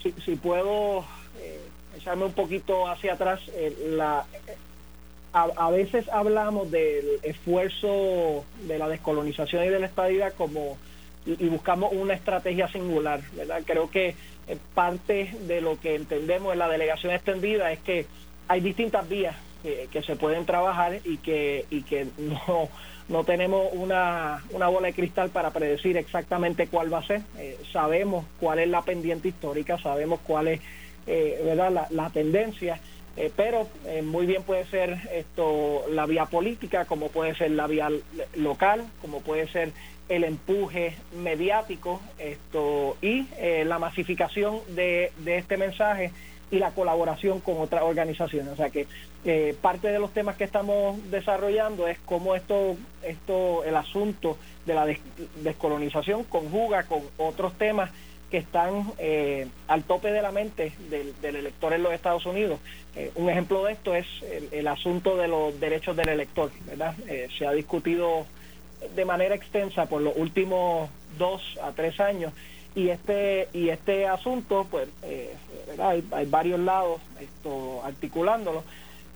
si, puedo eh, echarme un poquito hacia atrás, eh, la, a, veces hablamos del esfuerzo de la descolonización y de la estadidad como y, y buscamos una estrategia singular, ¿verdad? Creo que eh, parte de lo que entendemos en la delegación extendida es que hay distintas vías que, se pueden trabajar y que y que no no tenemos una, una bola de cristal para predecir exactamente cuál va a ser. Eh, sabemos cuál es la pendiente histórica, sabemos cuál es eh, ¿verdad? La, la tendencia, eh, pero eh, muy bien puede ser esto la vía política, como puede ser la vía local, como puede ser el empuje mediático esto y la masificación de, de este mensaje y la colaboración con otras organizaciones. O sea que eh, parte de los temas que estamos desarrollando es cómo esto, esto el asunto de la des- descolonización conjuga con otros temas que están eh, al tope de la mente del, elector en los Estados Unidos. Eh, un ejemplo de esto es el, el asunto de los derechos del elector, ¿verdad? Eh, se ha discutido de manera extensa por los últimos dos a tres años y este y este asunto pues eh. Hay, hay varios lados esto articulándolo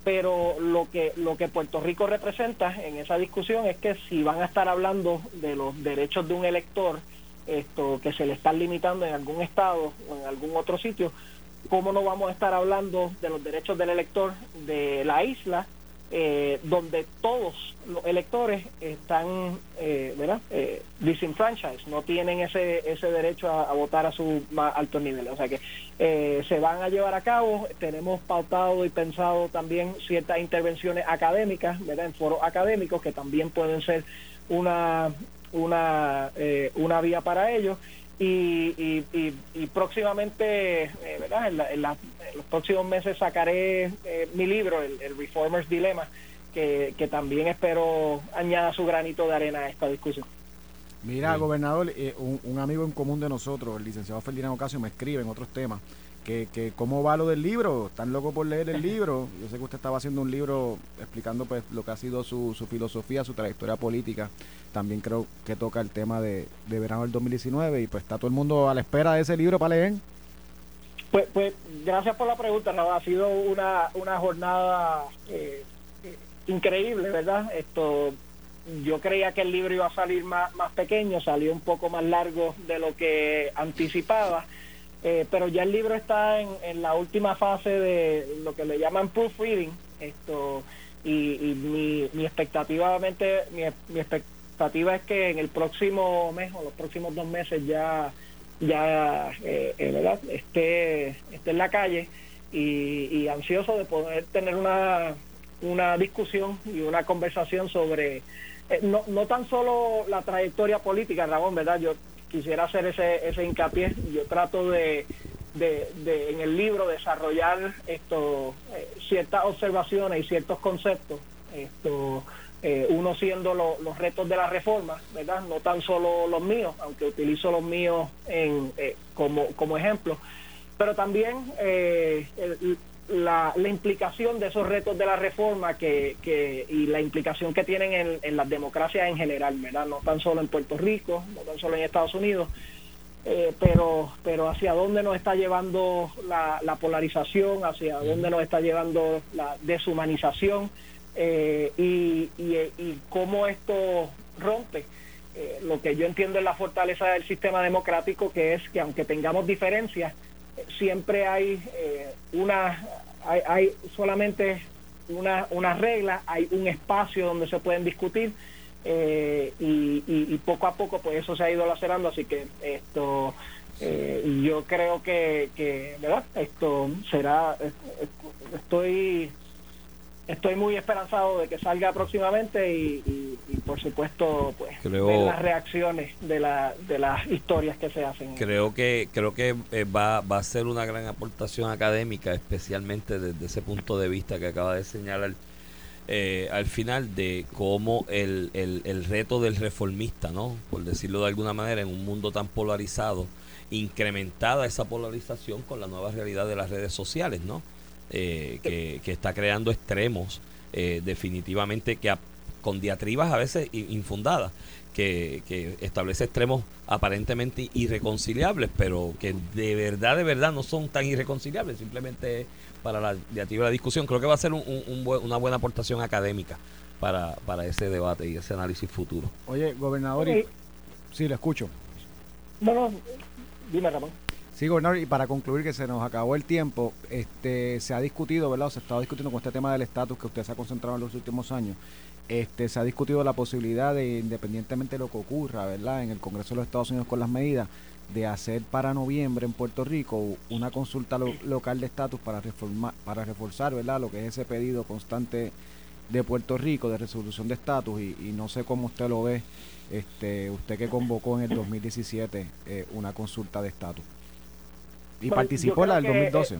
pero lo que lo que Puerto Rico representa en esa discusión es que si van a estar hablando de los derechos de un elector esto que se le están limitando en algún estado o en algún otro sitio cómo no vamos a estar hablando de los derechos del elector de la isla eh, donde todos los electores están, eh, ¿verdad? Eh, disenfranchised, no tienen ese, ese derecho a, votar a su más altos niveles. O sea que eh, se van a llevar a cabo, tenemos pautado y pensado también ciertas intervenciones académicas, ¿verdad? En foros académicos que también pueden ser una, una, eh, una vía para ellos. Y, y, y, y próximamente, eh, ¿verdad? En, la- en la- en los próximos meses sacaré eh, mi libro, el, el Reformer's Dilemma, que, que también espero añada su granito de arena a esta discusión. Mira, gobernador, eh, un, un amigo en común de nosotros, el licenciado Ferdinand Ocasio, me escribe en otros temas que, que cómo va lo del libro, están locos por leer el libro. Yo sé que usted estaba haciendo un libro explicando pues lo que ha sido su, su filosofía, su trayectoria política. También creo que toca el tema de, de verano del 2019 y pues está todo el mundo a la espera de ese libro para leer. Pues, pues gracias por la pregunta, Raúl. Ha sido una, una jornada eh, eh, increíble, ¿verdad? Esto, yo creía que el libro iba a salir más, más pequeño, salió un poco más largo de lo que anticipaba, eh, pero ya el libro está en, en la última fase de lo que le llaman proofreading, esto, y, y mi, mi expectativa, mi, mi expectativa es que en el próximo mes o los próximos dos meses ya ya eh, eh, ¿verdad? Esté, esté en la calle y, y ansioso de poder tener una, una discusión y una conversación sobre eh, no, no tan solo la trayectoria política, Ramón, ¿verdad? Yo quisiera hacer ese, ese hincapié. Yo trato de, de, en el libro desarrollar esto eh, ciertas observaciones y ciertos conceptos esto eh, uno siendo lo- los retos de la reforma, ¿verdad? No tan solo los míos, aunque utilizo los míos en, eh, como, como ejemplo, pero también eh, el- la, la implicación de esos retos de la reforma que, que, y la implicación que tienen en, en las democracias en general, ¿verdad? No tan solo en Puerto Rico, no tan solo en Estados Unidos, eh, pero pero hacia dónde nos está llevando la, la polarización, hacia dónde nos está llevando la deshumanización eh, y, y, y cómo esto rompe eh, lo que yo entiendo es la fortaleza del sistema democrático, que es que aunque tengamos diferencias, siempre hay eh, una, hay, hay solamente una, una regla, hay un espacio donde se pueden discutir eh, y, y- y poco a poco pues eso se ha ido lacerando, así que esto eh, yo creo que, que verdad esto será estoy estoy muy esperanzado de que salga próximamente y, y- y, por supuesto pues Creo- ver las reacciones de, la, de las historias que se hacen Creo que creo que eh, va, va a ser una gran aportación académica, especialmente desde ese punto de vista que acaba de señalar eh, al final de cómo el, el, el reto del reformista, ¿no? Por decirlo de alguna manera, en un mundo tan polarizado, incrementada esa polarización con la nueva realidad de las redes sociales, ¿no? Eh, que, que está creando extremos eh, definitivamente que a- con diatribas a veces infundadas que, que establece extremos aparentemente irreconciliables pero que de verdad de verdad no son tan irreconciliables simplemente para la diatriba de la discusión creo que va a ser un- un- un buen- una buena aportación académica para, para ese debate y ese análisis futuro Oye, gobernador, y- Ok. sí, lo escucho. bueno dime Ramón Sí, gobernador, y para concluir que se nos acabó el tiempo, este se ha discutido, ¿verdad? Se ha estado discutiendo con este tema del estatus que usted se ha concentrado en los últimos años. Este se ha discutido la posibilidad de, independientemente de lo que ocurra, ¿verdad? En el Congreso de los Estados Unidos con las medidas, de hacer para noviembre en Puerto Rico una consulta lo- local de estatus para reformar, para reforzar, ¿verdad? Lo que es ese pedido constante de Puerto Rico de resolución de estatus y, y no sé cómo usted lo ve, este, usted que convocó en el 2017 eh, una consulta de estatus. Y Bueno, participó en la del creo que, 2012. eh,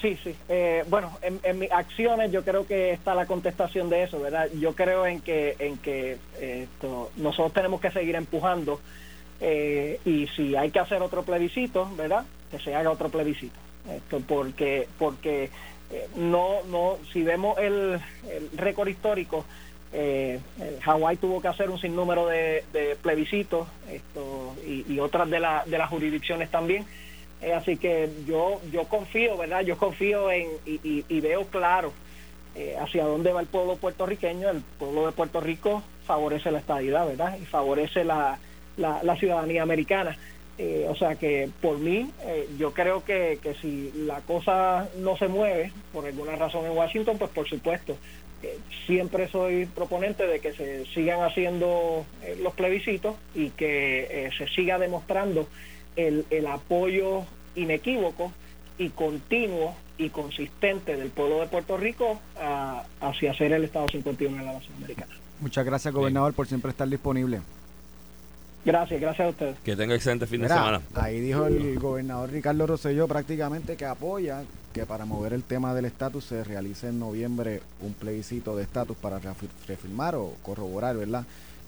Sí, sí. Eh, bueno, en, en mis acciones yo creo que está la contestación de eso, ¿verdad? Yo creo en que en que eh, esto, nosotros tenemos que seguir empujando eh, y si hay que hacer otro plebiscito, ¿verdad? Que se haga otro plebiscito. Esto porque porque eh, no no si vemos el, el récord histórico eh, Hawái tuvo que hacer un sinnúmero de, de plebiscitos esto y, y otras de, la, de las jurisdicciones también eh, así que yo yo confío, ¿verdad? Yo confío en y, veo claro eh, hacia dónde va el pueblo puertorriqueño. El pueblo de Puerto Rico favorece la estadidad, ¿verdad? Y favorece la, la, la ciudadanía americana. Eh, o sea que por mí, eh, yo creo que, que si la cosa no se mueve por alguna razón en Washington, pues por supuesto, eh, siempre soy proponente de que se sigan haciendo los plebiscitos y que se siga demostrando el, el apoyo inequívoco y continuo y consistente del pueblo de Puerto Rico a- hacia ser el Estado 51 de la nación americana. Muchas gracias, gobernador, por siempre estar disponible. Gracias, gracias a ustedes. Que tenga excelente fin de semana. Ahí dijo el gobernador Ricardo Rosselló prácticamente que apoya que para mover el tema del estatus se realice en noviembre un plebiscito de estatus para reafir- reafirmar o corroborar, ¿verdad?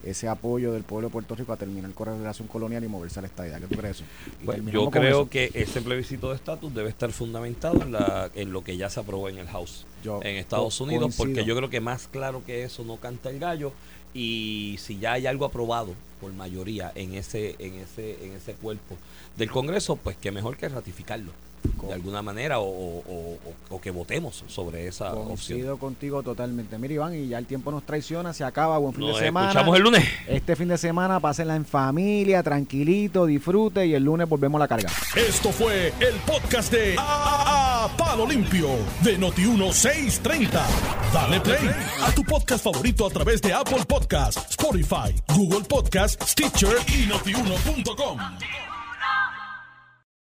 Ese apoyo del pueblo de Puerto Rico a terminar con la relación colonial y moverse a la estadía. ¿Qué tú crees Pues, yo creo eso. que ese plebiscito de estatus debe estar fundamentado en, la, en lo que ya se aprobó en el House Yo en Estados Unidos, porque yo creo que más claro que eso no canta el gallo y si ya hay algo aprobado por mayoría en ese en ese en ese cuerpo del Congreso, pues que mejor que ratificarlo de alguna manera o, o- o- o que votemos sobre esa opción. Coincido contigo totalmente. Mira, Iván, y ya el tiempo nos traiciona, se acaba, buen fin Nos de semana. escuchamos el lunes. Este fin de semana, pásenla en familia, tranquilito, disfrute y el lunes volvemos a la carga. Esto fue el podcast de A, A- Palo Limpio de Noti1630. Dale play a tu podcast favorito a través de Apple Podcasts, Spotify, Google Podcasts, Stitcher y notiuno.com.